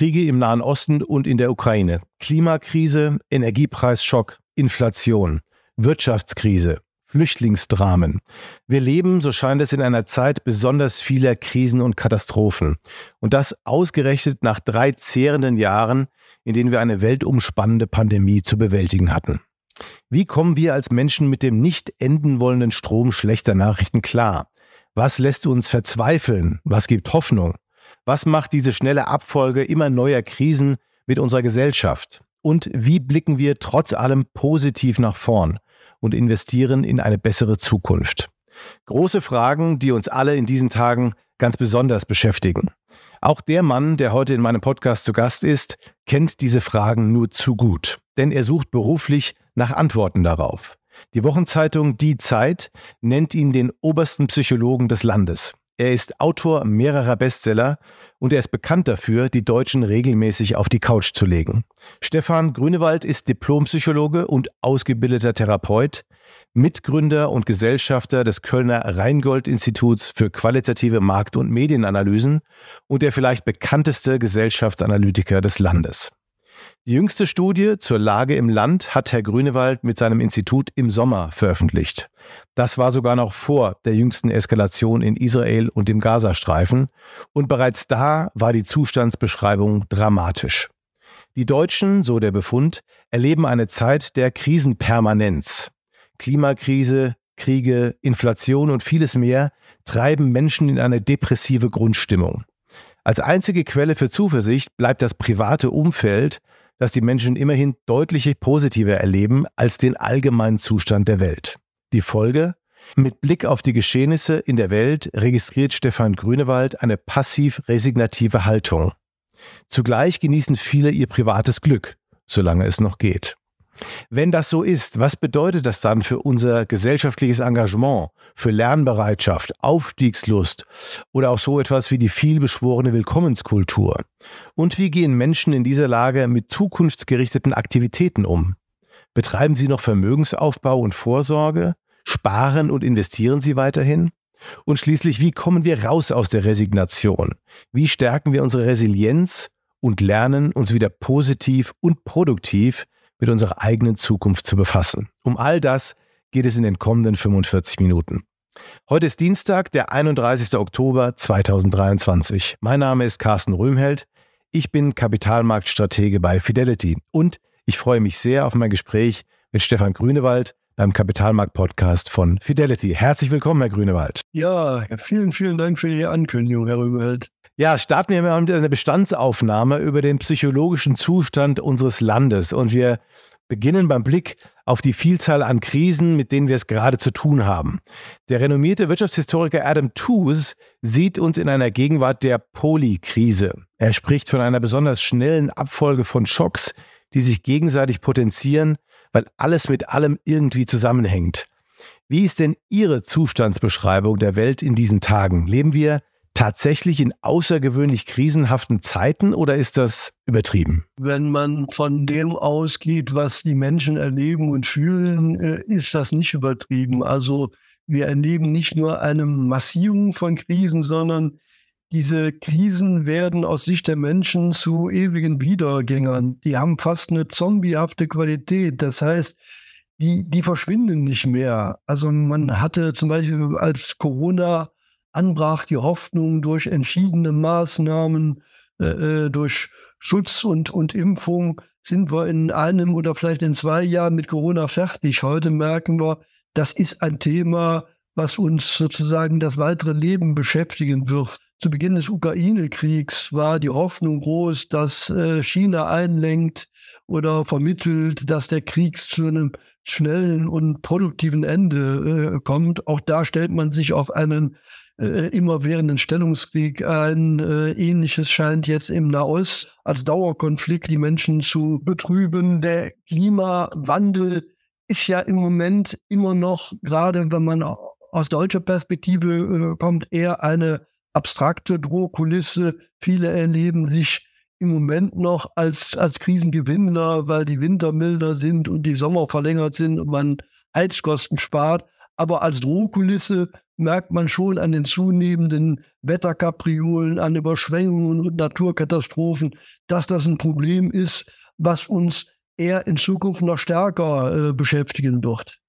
Kriege im Nahen Osten und in der Ukraine, Klimakrise, Energiepreisschock, Inflation, Wirtschaftskrise, Flüchtlingsdramen. Wir leben, so scheint es, in einer Zeit besonders vieler Krisen und Katastrophen. Und das ausgerechnet nach drei zehrenden Jahren, in denen wir eine weltumspannende Pandemie zu bewältigen hatten. Wie kommen wir als Menschen mit dem nicht enden wollenden Strom schlechter Nachrichten klar? Was lässt uns verzweifeln? Was gibt Hoffnung? Was macht diese schnelle Abfolge immer neuer Krisen mit unserer Gesellschaft? Und wie blicken wir trotz allem positiv nach vorn und investieren in eine bessere Zukunft? Große Fragen, die uns alle in diesen Tagen ganz besonders beschäftigen. Auch der Mann, der heute in meinem Podcast zu Gast ist, kennt diese Fragen nur zu gut, denn er sucht beruflich nach Antworten darauf. Die Wochenzeitung Die Zeit nennt ihn den obersten Psychologen des Landes. Er ist Autor mehrerer Bestseller und er ist bekannt dafür, die Deutschen regelmäßig auf die Couch zu legen. Stefan Grünewald ist Diplompsychologe und ausgebildeter Therapeut, Mitgründer und Gesellschafter des Kölner Rheingold-Instituts für qualitative Markt- und Medienanalysen und der vielleicht bekannteste Gesellschaftsanalytiker des Landes. Die jüngste Studie zur Lage im Land hat Herr Grünewald mit seinem Institut im Sommer veröffentlicht. Das war sogar noch vor der jüngsten Eskalation in Israel und im Gazastreifen. Und bereits da war die Zustandsbeschreibung dramatisch. Die Deutschen, so der Befund, erleben eine Zeit der Krisenpermanenz. Klimakrise, Kriege, Inflation und vieles mehr treiben Menschen in eine depressive Grundstimmung. Als einzige Quelle für Zuversicht bleibt das private Umfeld, dass die Menschen immerhin deutlich positiver erleben als den allgemeinen Zustand der Welt. Die Folge? Mit Blick auf die Geschehnisse in der Welt registriert Stefan Grünewald eine passiv-resignative Haltung. Zugleich genießen viele ihr privates Glück, solange es noch geht. Wenn das so ist, was bedeutet das dann für unser gesellschaftliches Engagement, für Lernbereitschaft, Aufstiegslust oder auch so etwas wie die vielbeschworene Willkommenskultur? Und wie gehen Menschen in dieser Lage mit zukunftsgerichteten Aktivitäten um? Betreiben sie noch Vermögensaufbau und Vorsorge? Sparen und investieren sie weiterhin? Und schließlich, wie kommen wir raus aus der Resignation? Wie stärken wir unsere Resilienz und lernen, uns wieder positiv und produktiv mit unserer eigenen Zukunft zu befassen. Um all das geht es in den kommenden 45 Minuten. Heute ist Dienstag, der 31. Oktober 2023. Mein Name ist Carsten Röhmheld. Ich bin Kapitalmarktstratege bei Fidelity und ich freue mich sehr auf mein Gespräch mit Stefan Grünewald beim Kapitalmarkt-Podcast von Fidelity. Herzlich willkommen, Herr Grünewald. Ja, vielen, vielen Dank für die Ankündigung, Herr Röhmheld. Ja, starten wir mal mit einer Bestandsaufnahme über den psychologischen Zustand unseres Landes. Und wir beginnen beim Blick auf die Vielzahl an Krisen, mit denen wir es gerade zu tun haben. Der renommierte Wirtschaftshistoriker Adam Tooze sieht uns in einer Gegenwart der Polykrise. Er spricht von einer besonders schnellen Abfolge von Schocks, die sich gegenseitig potenzieren, weil alles mit allem irgendwie zusammenhängt. Wie ist denn Ihre Zustandsbeschreibung der Welt in diesen Tagen? Leben wir tatsächlich in außergewöhnlich krisenhaften Zeiten oder ist das übertrieben? Wenn man von dem ausgeht, was die Menschen erleben und fühlen, äh, ist das nicht übertrieben. Also wir erleben nicht nur eine Massierung von Krisen, sondern diese Krisen werden aus Sicht der Menschen zu ewigen Wiedergängern. Die haben fast eine zombiehafte Qualität. Das heißt, die, die verschwinden nicht mehr. Also man hatte zum Beispiel als Corona anbrach, die Hoffnung durch entschiedene Maßnahmen, äh, äh, durch Schutz und, und Impfung, sind wir in einem oder vielleicht in zwei Jahren mit Corona fertig. Heute merken wir, das ist ein Thema, was uns sozusagen das weitere Leben beschäftigen wird. Zu Beginn des Ukraine-Kriegs war die Hoffnung groß, dass äh, China einlenkt oder vermittelt, dass der Krieg zu einem schnellen und produktiven Ende äh, kommt. Auch da stellt man sich auf einen äh, immerwährenden Stellungskrieg. Ein äh, ähnliches scheint jetzt im Nahost als Dauerkonflikt die Menschen zu betrüben. Der Klimawandel ist ja im Moment immer noch, gerade wenn man aus deutscher Perspektive äh, kommt, eher eine abstrakte Drohkulisse. Viele erleben sich im Moment noch als, als Krisengewinner, weil die Winter milder sind und die Sommer verlängert sind und man Heizkosten spart. Aber als Drohkulisse merkt man schon an den zunehmenden Wetterkapriolen, an Überschwemmungen und Naturkatastrophen, dass das ein Problem ist, was uns eher in Zukunft noch stärker äh, beschäftigen wird.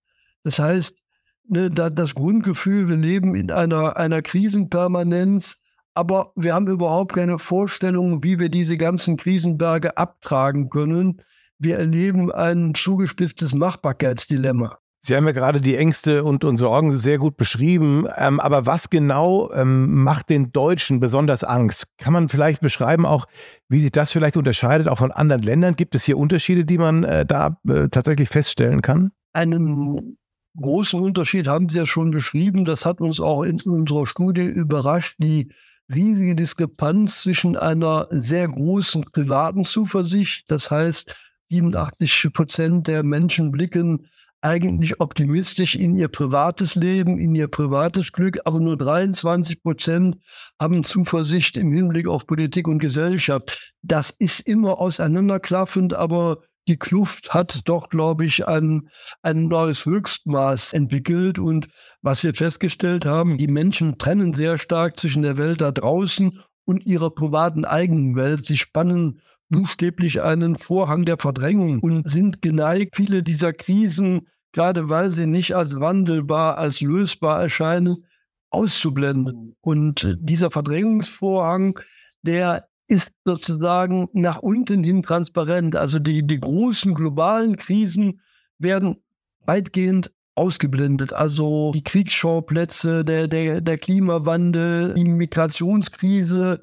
Das heißt, ne, da, das Grundgefühl, wir leben in einer, einer Krisenpermanenz, aber wir haben überhaupt keine Vorstellung, wie wir diese ganzen Krisenberge abtragen können. Wir erleben ein zugespitztes Machbarkeitsdilemma. Sie haben ja gerade die Ängste und, und Sorgen sehr gut beschrieben. Ähm, aber was genau ähm, macht den Deutschen besonders Angst? Kann man vielleicht beschreiben auch, wie sich das vielleicht unterscheidet, auch von anderen Ländern? Gibt es hier Unterschiede, die man äh, da äh, tatsächlich feststellen kann? Einen großen Unterschied haben Sie ja schon beschrieben. Das hat uns auch in unserer Studie überrascht. Die riesige Diskrepanz zwischen einer sehr großen privaten Zuversicht, das heißt 87 Prozent der Menschen blicken eigentlich optimistisch in ihr privates Leben, in ihr privates Glück, aber nur 23 Prozent haben Zuversicht im Hinblick auf Politik und Gesellschaft. Das ist immer auseinanderklaffend, aber die Kluft hat doch, glaube ich, ein, ein neues Höchstmaß entwickelt. Und was wir festgestellt haben, die Menschen trennen sehr stark zwischen der Welt da draußen und ihrer privaten eigenen Welt. Sie spannen buchstäblich einen Vorhang der Verdrängung und sind geneigt, viele dieser Krisen, gerade weil sie nicht als wandelbar, als lösbar erscheinen, auszublenden. Und dieser Verdrängungsvorhang, der ist sozusagen nach unten hin transparent. Also die, die großen globalen Krisen werden weitgehend ausgeblendet. Also die Kriegsschauplätze, der, der, der Klimawandel, die Migrationskrise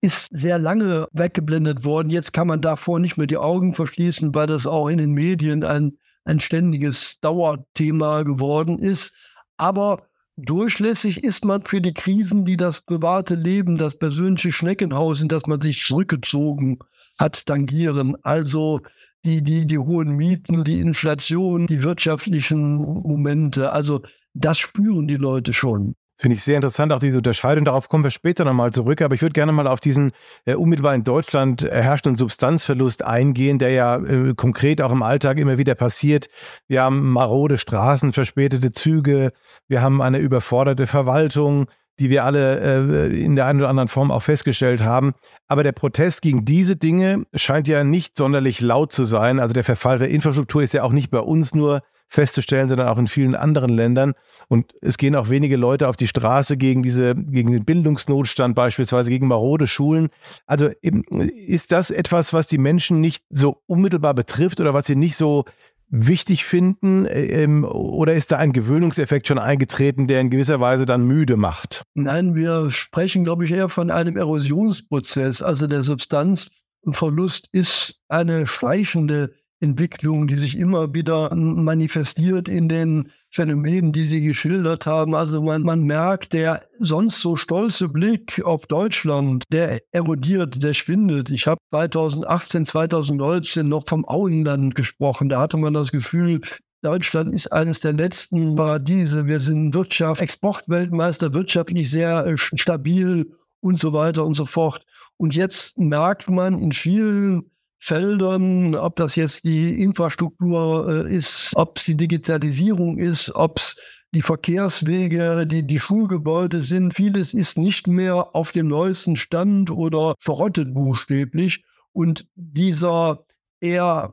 ist sehr lange weggeblendet worden. Jetzt kann man davor nicht mehr die Augen verschließen, weil das auch in den Medien ein, ein ständiges Dauerthema geworden ist. Aber Durchlässig ist man für die Krisen, die das private Leben, das persönliche Schneckenhaus, in das man sich zurückgezogen hat, tangieren. Also die, die, die hohen Mieten, die Inflation, die wirtschaftlichen Momente. Also das spüren die Leute schon. Finde ich sehr interessant, auch diese Unterscheidung. Darauf kommen wir später nochmal zurück. Aber ich würde gerne mal auf diesen äh, unmittelbar in Deutschland herrschenden Substanzverlust eingehen, der ja äh, konkret auch im Alltag immer wieder passiert. Wir haben marode Straßen, verspätete Züge, wir haben eine überforderte Verwaltung, die wir alle äh, in der einen oder anderen Form auch festgestellt haben. Aber der Protest gegen diese Dinge scheint ja nicht sonderlich laut zu sein. Also der Verfall der Infrastruktur ist ja auch nicht bei uns nur festzustellen, sondern auch in vielen anderen Ländern. Und es gehen auch wenige Leute auf die Straße gegen diese, gegen den Bildungsnotstand beispielsweise, gegen marode Schulen. Also ist das etwas, was die Menschen nicht so unmittelbar betrifft oder was sie nicht so wichtig finden? Ähm, oder ist da ein Gewöhnungseffekt schon eingetreten, der in gewisser Weise dann müde macht? Nein, wir sprechen, glaube ich, eher von einem Erosionsprozess. Also der Substanzverlust ist eine schleichende Entwicklung, die sich immer wieder manifestiert in den Phänomenen, die Sie geschildert haben. Also man, man merkt, der sonst so stolze Blick auf Deutschland, der erodiert, der schwindet. Ich habe 2018, 2019 noch vom Auenland gesprochen. Da hatte man das Gefühl, Deutschland ist eines der letzten Paradiese. Wir sind Wirtschaft, Exportweltmeister, wirtschaftlich sehr äh, stabil und so weiter und so fort. Und jetzt merkt man in vielen Feldern, ob das jetzt die Infrastruktur äh, ist, ob es die Digitalisierung ist, ob es die Verkehrswege, die, die Schulgebäude sind. Vieles ist nicht mehr auf dem neuesten Stand oder verrottet buchstäblich. Und dieser eher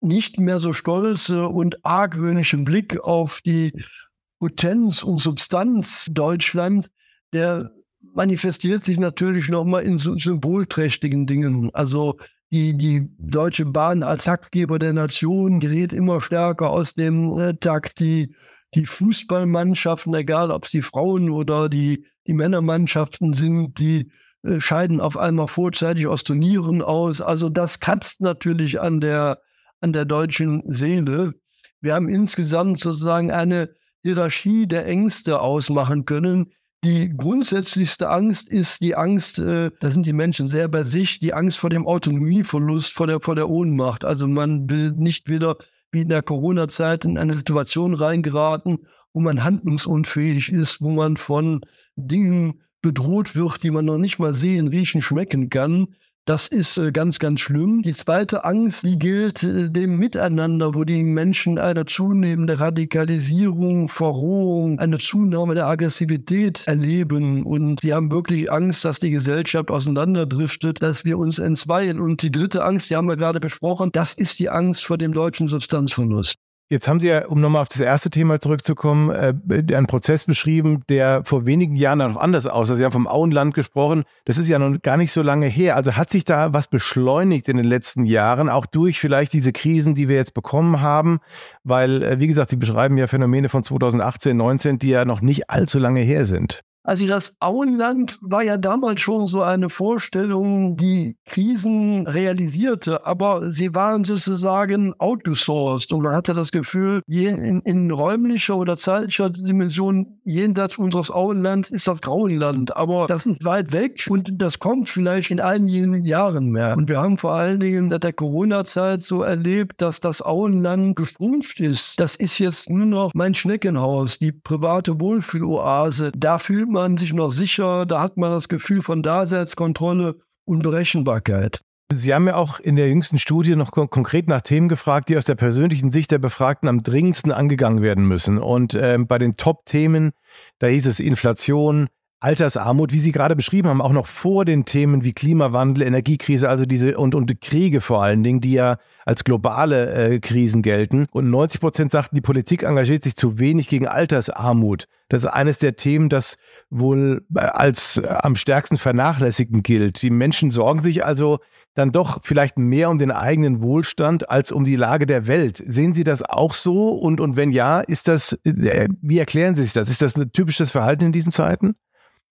nicht mehr so stolze und argwöhnische Blick auf die Potenz und Substanz Deutschland, der manifestiert sich natürlich nochmal in symbolträchtigen Dingen. Also die, die Deutsche Bahn als Taktgeber der Nation gerät immer stärker aus dem äh, Takt. Die, die Fußballmannschaften, egal ob es die Frauen oder die, die Männermannschaften sind, die äh, scheiden auf einmal vorzeitig aus Turnieren aus. Also das kratzt natürlich an der, an der deutschen Seele. Wir haben insgesamt sozusagen eine Hierarchie der Ängste ausmachen können, Die grundsätzlichste Angst ist die Angst, äh, da sind die Menschen sehr bei sich, die Angst vor dem Autonomieverlust, vor der, vor der Ohnmacht. Also man will nicht wieder wie in der Corona-Zeit in eine Situation reingeraten, wo man handlungsunfähig ist, wo man von Dingen bedroht wird, die man noch nicht mal sehen, riechen, schmecken kann. Das ist äh, ganz, ganz schlimm. Die zweite Angst, die gilt äh, dem Miteinander, wo die Menschen eine zunehmende Radikalisierung, Verrohung, eine Zunahme der Aggressivität erleben. Und sie haben wirklich Angst, dass die Gesellschaft auseinanderdriftet, dass wir uns entzweien. Und die dritte Angst, die haben wir gerade besprochen, das ist die Angst vor dem deutschen Substanzverlust. Jetzt haben Sie ja, um nochmal auf das erste Thema zurückzukommen, äh, einen Prozess beschrieben, der vor wenigen Jahren noch anders aussah. Sie haben vom Auenland gesprochen. Das ist ja noch gar nicht so lange her. Also hat sich da was beschleunigt in den letzten Jahren, auch durch vielleicht diese Krisen, die wir jetzt bekommen haben? Weil, äh, wie gesagt, Sie beschreiben ja Phänomene von 2018, 19, die ja noch nicht allzu lange her sind. Also das Auenland war ja damals schon so eine Vorstellung, die Krisen realisierte, aber sie waren sozusagen outgesourced und man hatte das Gefühl, in, in räumlicher oder zeitlicher Dimension jenseits unseres Auenlands ist das Grauenland, aber das ist weit weg und das kommt vielleicht in einigen Jahren mehr. Und wir haben vor allen Dingen in der Corona-Zeit so erlebt, dass das Auenland geschrumpft ist. Das ist jetzt nur noch mein Schneckenhaus, die private Wohlfühloase. Da fühlt man sich noch sicher, da hat man das Gefühl von Daseinskontrolle und Berechenbarkeit. Sie haben ja auch in der jüngsten Studie noch konkret nach Themen gefragt, die aus der persönlichen Sicht der Befragten am dringendsten angegangen werden müssen. Und äh, bei den Top-Themen, da hieß es Inflation, Altersarmut, wie Sie gerade beschrieben haben, auch noch vor den Themen wie Klimawandel, Energiekrise, also diese und, und Kriege vor allen Dingen, die ja als globale äh, Krisen gelten. Und 90 Prozent sagten, die Politik engagiert sich zu wenig gegen Altersarmut. Das ist eines der Themen, das wohl äh, als äh, am stärksten vernachlässigen gilt. Die Menschen sorgen sich also dann doch vielleicht mehr um den eigenen Wohlstand als um die Lage der Welt. Sehen Sie das auch so? Und, und wenn ja, ist das, äh, wie erklären Sie sich das? Ist das ein typisches Verhalten in diesen Zeiten?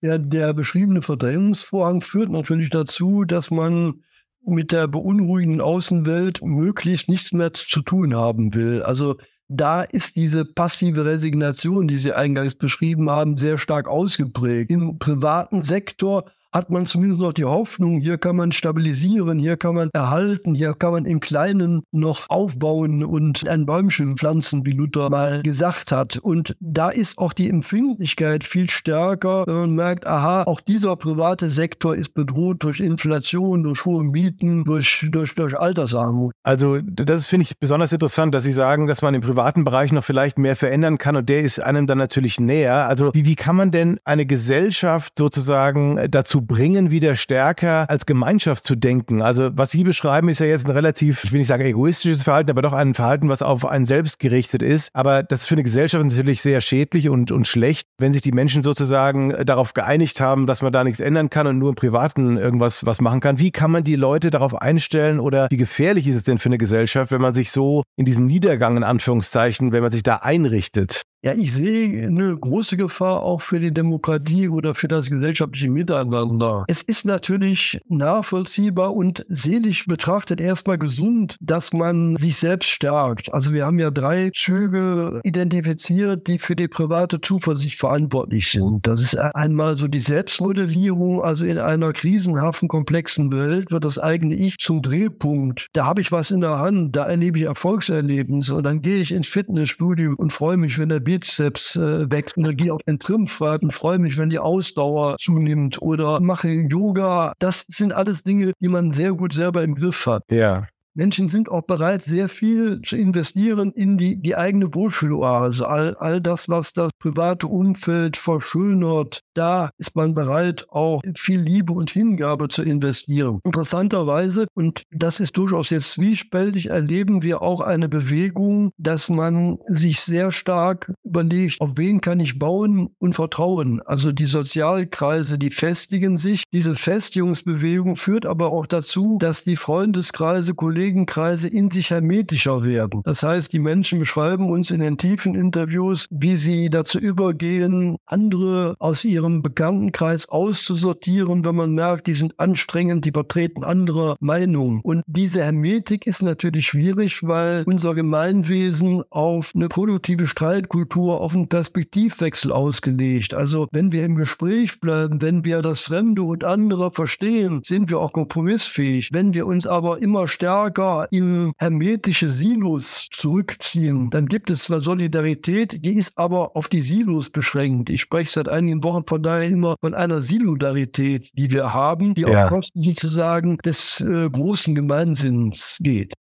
Ja, der beschriebene Verdrängungsvorhang führt natürlich dazu, dass man mit der beunruhigenden Außenwelt möglichst nichts mehr zu tun haben will. Also da ist diese passive Resignation, die Sie eingangs beschrieben haben, sehr stark ausgeprägt. Im privaten Sektor hat man zumindest noch die Hoffnung, hier kann man stabilisieren, hier kann man erhalten, hier kann man im Kleinen noch aufbauen und ein Bäumchen pflanzen, wie Luther mal gesagt hat. Und da ist auch die Empfindlichkeit viel stärker, wenn man merkt, aha, auch dieser private Sektor ist bedroht durch Inflation, durch hohe Mieten, durch, durch, durch Altersarmut. Also das finde ich besonders interessant, dass Sie sagen, dass man im privaten Bereich noch vielleicht mehr verändern kann und der ist einem dann natürlich näher. Also wie, wie kann man denn eine Gesellschaft sozusagen dazu bringen, wieder stärker als Gemeinschaft zu denken. Also was Sie beschreiben, ist ja jetzt ein relativ, ich will nicht sagen egoistisches Verhalten, aber doch ein Verhalten, was auf einen selbst gerichtet ist. Aber das ist für eine Gesellschaft natürlich sehr schädlich und, und schlecht, wenn sich die Menschen sozusagen darauf geeinigt haben, dass man da nichts ändern kann und nur im Privaten irgendwas was machen kann. Wie kann man die Leute darauf einstellen oder wie gefährlich ist es denn für eine Gesellschaft, wenn man sich so in diesem Niedergang in Anführungszeichen, wenn man sich da einrichtet? Ja, ich sehe eine große Gefahr auch für die Demokratie oder für das gesellschaftliche Miteinander. Es ist natürlich nachvollziehbar und seelisch betrachtet erstmal gesund, dass man sich selbst stärkt. Also wir haben ja drei Züge identifiziert, die für die private Zuversicht verantwortlich sind. Das ist einmal so die Selbstmodellierung, also in einer krisenhaften, komplexen Welt wird das eigene Ich zum Drehpunkt. Da habe ich was in der Hand, da erlebe ich Erfolgserlebnisse und dann gehe ich ins Fitnessstudio und freue mich, wenn der Bizeps äh, wächst und gehe auf den Trimmfahrt und freue mich, wenn die Ausdauer zunimmt oder mache Yoga. Das sind alles Dinge, die man sehr gut selber im Griff hat. Ja. Menschen sind auch bereit, sehr viel zu investieren in die, die eigene Wohlfühloase. All, all das, was das private Umfeld verschönert, da ist man bereit, auch viel Liebe und Hingabe zu investieren. Interessanterweise, und das ist durchaus jetzt zwiespältig, erleben wir auch eine Bewegung, dass man sich sehr stark überlegt, auf wen kann ich bauen und vertrauen. Also die Sozialkreise, die festigen sich. Diese Festigungsbewegung führt aber auch dazu, dass die Freundeskreise, Kollegen, Kollegenkreise in sich hermetischer werden. Das heißt, die Menschen beschreiben uns in den tiefen Interviews, wie sie dazu übergehen, andere aus ihrem Bekanntenkreis auszusortieren, wenn man merkt, die sind anstrengend, die vertreten andere Meinungen. Und diese Hermetik ist natürlich schwierig, weil unser Gemeinwesen auf eine produktive Streitkultur, auf einen Perspektivwechsel ausgelegt. Also wenn wir im Gespräch bleiben, wenn wir das Fremde und andere verstehen, sind wir auch kompromissfähig. Wenn wir uns aber immer stärker in hermetische Silos zurückziehen, dann gibt es zwar Solidarität, die ist aber auf die Silos beschränkt. Ich spreche seit einigen Wochen von daher immer von einer Silodarität, die wir haben, die ja. auf Kosten sozusagen des äh, großen Gemeinsinns geht.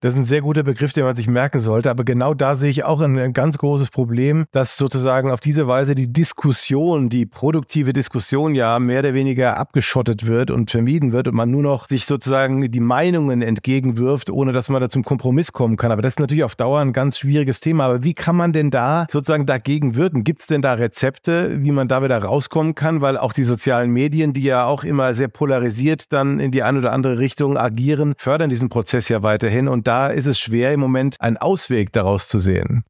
Das ist ein sehr guter Begriff, den man sich merken sollte. Aber genau da sehe ich auch ein, ganz großes Problem, dass sozusagen auf diese Weise die Diskussion, die produktive Diskussion ja mehr oder weniger abgeschottet wird und vermieden wird und man nur noch sich sozusagen die Meinungen entgegenwirft, ohne dass man da zum Kompromiss kommen kann. Aber das ist natürlich auf Dauer ein ganz schwieriges Thema. Aber wie kann man denn da sozusagen dagegen wirken? Gibt es denn da Rezepte, wie man da wieder rauskommen kann? Weil auch die sozialen Medien, die ja auch immer sehr polarisiert dann in die eine oder andere Richtung agieren, fördern diesen Prozess ja weiterhin. Und da ist es schwer im Moment einen Ausweg daraus zu sehen.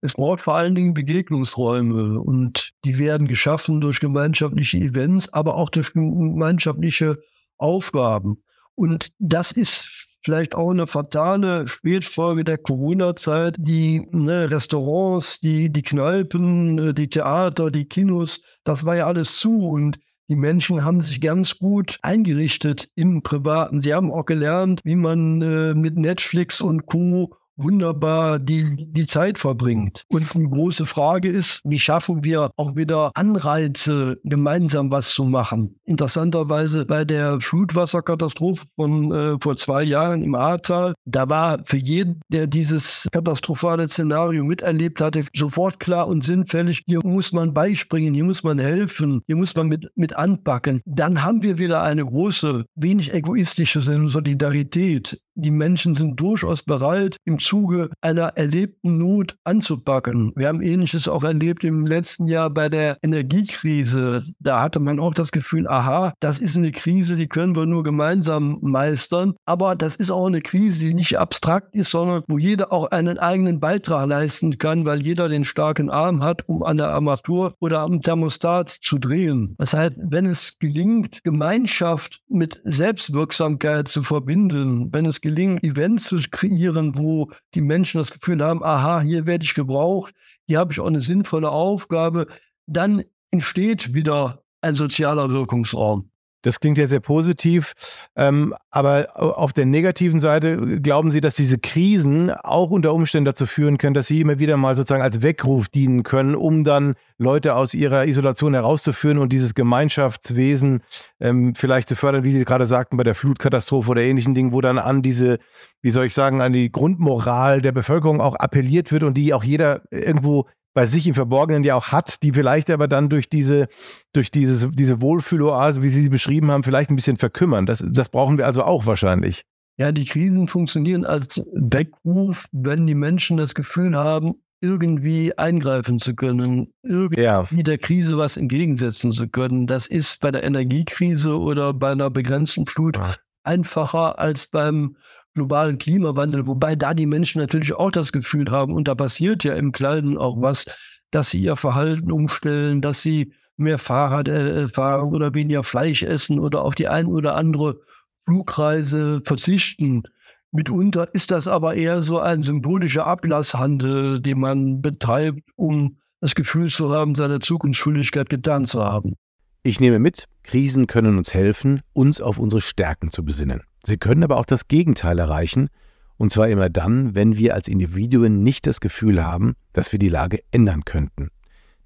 Es braucht vor allen Dingen Begegnungsräume und die werden geschaffen durch gemeinschaftliche Events, aber auch durch gemeinschaftliche Aufgaben. Und das ist vielleicht auch eine fatale Spätfolge der Corona-Zeit. Die ne, Restaurants, die, die Kneipen, die Theater, die Kinos, das war ja alles zu und die Menschen haben sich ganz gut eingerichtet im Privaten. Sie haben auch gelernt, wie man äh, mit Netflix und Co wunderbar die, die Zeit verbringt. Und die große Frage ist, wie schaffen wir auch wieder Anreize, gemeinsam was zu machen? Interessanterweise bei der Flutwasserkatastrophe von äh, vor zwei Jahren im Ahrtal, da war für jeden, der dieses katastrophale Szenario miterlebt hatte, sofort klar und sinnfällig, hier muss man beispringen, hier muss man helfen, hier muss man mit, mit anpacken. Dann haben wir wieder eine große, wenig egoistische Solidarität. Die Menschen sind durchaus bereit, im Zuge einer erlebten Not anzupacken. Wir haben Ähnliches auch erlebt im letzten Jahr bei der Energiekrise. Da hatte man auch das Gefühl, aha, das ist eine Krise, die können wir nur gemeinsam meistern. Aber das ist auch eine Krise, die nicht abstrakt ist, sondern wo jeder auch einen eigenen Beitrag leisten kann, weil jeder den starken Arm hat, um an der Armatur oder am Thermostat zu drehen. Das heißt, wenn es gelingt, Gemeinschaft mit Selbstwirksamkeit zu verbinden, wenn es gelingt, Events zu kreieren, wo die Menschen das Gefühl haben, aha, hier werde ich gebraucht, hier habe ich auch eine sinnvolle Aufgabe, dann entsteht wieder ein sozialer Wirkungsraum. Das klingt ja sehr positiv. Ähm, aber auf der negativen Seite glauben Sie, dass diese Krisen auch unter Umständen dazu führen können, dass sie immer wieder mal sozusagen als Weckruf dienen können, um dann Leute aus ihrer Isolation herauszuführen und dieses Gemeinschaftswesen ähm, vielleicht zu fördern, wie Sie gerade sagten, bei der Flutkatastrophe oder ähnlichen Dingen, wo dann an diese, wie soll ich sagen, an die Grundmoral der Bevölkerung auch appelliert wird und die auch jeder irgendwo bei sich im Verborgenen ja auch hat, die vielleicht aber dann durch diese, durch dieses, diese Wohlfühloase, wie Sie sie beschrieben haben, vielleicht ein bisschen verkümmern. Das, das brauchen wir also auch wahrscheinlich. Ja, die Krisen funktionieren als Weckruf, wenn die Menschen das Gefühl haben, irgendwie eingreifen zu können, irgendwie ja. der Krise was entgegensetzen zu können. Das ist bei der Energiekrise oder bei einer begrenzten Flut einfacher als beim globalen Klimawandel, wobei da die Menschen natürlich auch das Gefühl haben, und da passiert ja im Kleinen auch was, dass sie ihr Verhalten umstellen, dass sie mehr Fahrrad äh, fahren oder weniger Fleisch essen oder auf die ein oder andere Flugreise verzichten. Mitunter ist das aber eher so ein symbolischer Ablasshandel, den man betreibt, um das Gefühl zu haben, seine Zukunftsschuldigkeit getan zu haben. Ich nehme mit, Krisen können uns helfen, uns auf unsere Stärken zu besinnen. Sie können aber auch das Gegenteil erreichen, und zwar immer dann, wenn wir als Individuen nicht das Gefühl haben, dass wir die Lage ändern könnten.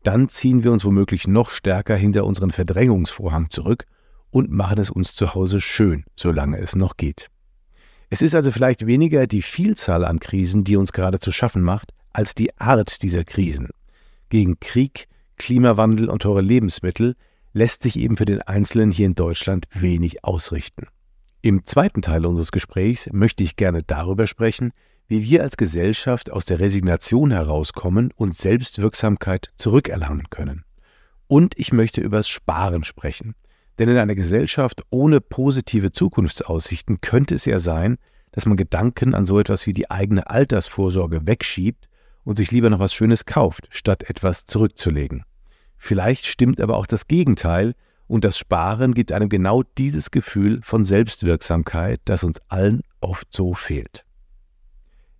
Dann ziehen wir uns womöglich noch stärker hinter unseren Verdrängungsvorhang zurück und machen es uns zu Hause schön, solange es noch geht. Es ist also vielleicht weniger die Vielzahl an Krisen, die uns gerade zu schaffen macht, als die Art dieser Krisen. Gegen Krieg, Klimawandel und teure Lebensmittel lässt sich eben für den Einzelnen hier in Deutschland wenig ausrichten. Im zweiten Teil unseres Gesprächs möchte ich gerne darüber sprechen, wie wir als Gesellschaft aus der Resignation herauskommen und Selbstwirksamkeit zurückerlangen können. Und ich möchte über das Sparen sprechen. Denn in einer Gesellschaft ohne positive Zukunftsaussichten könnte es ja sein, dass man Gedanken an so etwas wie die eigene Altersvorsorge wegschiebt und sich lieber noch was Schönes kauft, statt etwas zurückzulegen. Vielleicht stimmt aber auch das Gegenteil und das Sparen gibt einem genau dieses Gefühl von Selbstwirksamkeit, das uns allen oft so fehlt.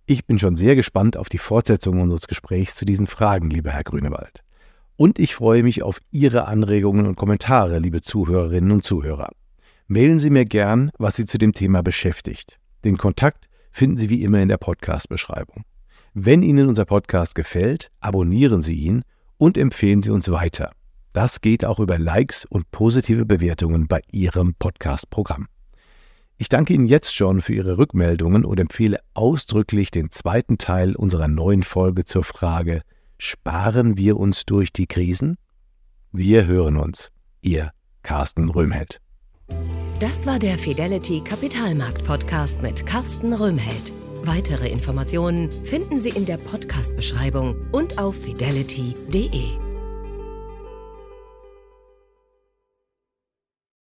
Ich bin schon sehr gespannt auf die Fortsetzung unseres Gesprächs zu diesen Fragen, lieber Herr Grünewald. Und ich freue mich auf Ihre Anregungen und Kommentare, liebe Zuhörerinnen und Zuhörer. Mailen Sie mir gern, was Sie zu dem Thema beschäftigt. Den Kontakt finden Sie wie immer in der Podcast-Beschreibung. Wenn Ihnen unser Podcast gefällt, abonnieren Sie ihn und empfehlen Sie uns weiter. Das geht auch über Likes und positive Bewertungen bei Ihrem Podcast-Programm. Ich danke Ihnen jetzt schon für Ihre Rückmeldungen und empfehle ausdrücklich den zweiten Teil unserer neuen Folge zur Frage, sparen wir uns durch die Krisen? Wir hören uns. Ihr Carsten Röhmheld. Das war der Fidelity Kapitalmarkt Podcast mit Carsten Röhmheld. Weitere Informationen finden Sie in der Podcast-Beschreibung und auf fidelity.de.